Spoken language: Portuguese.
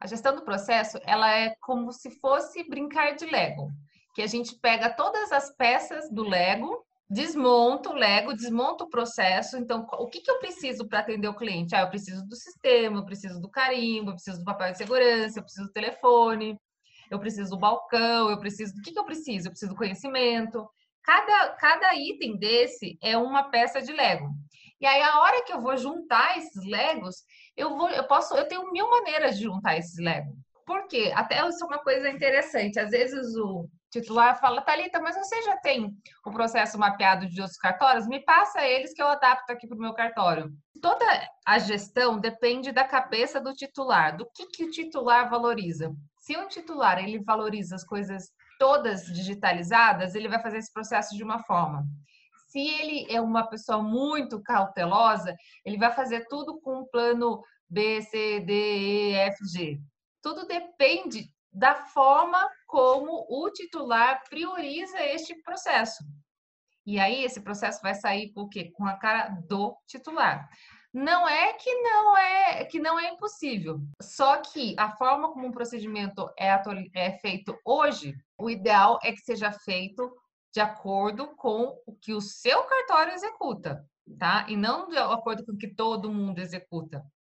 A gestão do processo, ela é como se fosse brincar de Lego, que a gente pega todas as peças do Lego, desmonta o Lego, desmonta o processo. Então, o que, que eu preciso para atender o cliente? Ah, eu preciso do sistema, eu preciso do carimbo, eu preciso do papel de segurança, eu preciso do telefone, eu preciso do balcão, eu preciso do que, que eu preciso? Eu preciso do conhecimento. Cada, cada item desse é uma peça de Lego. E aí, a hora que eu vou juntar esses Legos, eu vou, eu posso, eu tenho mil maneiras de juntar esses Legos. Por quê? Até isso é uma coisa interessante. Às vezes o titular fala, Thalita, mas você já tem o processo mapeado de outros cartórios? Me passa eles que eu adapto aqui para o meu cartório. Toda a gestão depende da cabeça do titular, do que, que o titular valoriza. Se um titular ele valoriza as coisas todas digitalizadas, ele vai fazer esse processo de uma forma. Se ele é uma pessoa muito cautelosa, ele vai fazer tudo com um plano B, C, D, E, F, G. Tudo depende da forma como o titular prioriza este processo. E aí esse processo vai sair com o quê? Com a cara do titular. Não é que não é que não é impossível. Só que a forma como um procedimento é, é feito hoje, o ideal é que seja feito de acordo com o que o seu cartório executa, tá? E não de acordo com o que todo mundo executa.